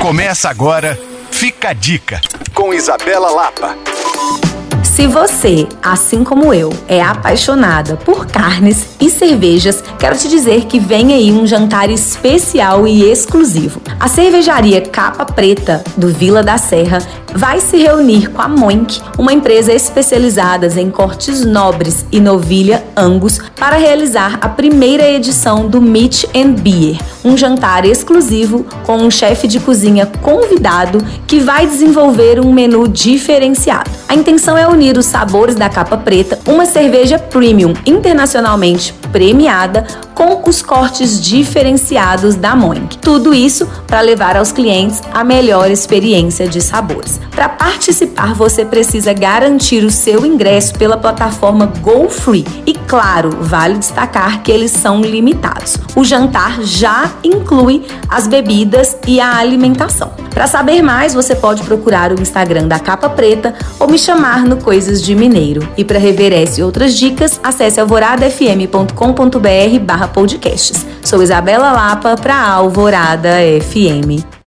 Começa agora, fica a dica, com Isabela Lapa. Se você, assim como eu, é apaixonada por carnes e cervejas, quero te dizer que vem aí um jantar especial e exclusivo. A cervejaria Capa Preta, do Vila da Serra, vai se reunir com a Moink, uma empresa especializada em cortes nobres e novilha Angus, para realizar a primeira edição do Meat and Beer, um jantar exclusivo com um chefe de cozinha convidado que vai desenvolver um menu diferenciado. A intenção é unir os sabores da capa preta, uma cerveja premium internacionalmente premiada com os cortes diferenciados da Moink. Tudo isso para levar aos clientes a melhor experiência de sabores. Para participar, você precisa garantir o seu ingresso pela plataforma GoFree e, claro, vale destacar que eles são limitados. O jantar já inclui as bebidas e a alimentação. Para saber mais, você pode procurar o Instagram da Capa Preta ou me chamar no Coisas de Mineiro. E para rever essa e outras dicas, acesse alvoradafm.com.br barra podcasts. Sou Isabela Lapa para Alvorada FM.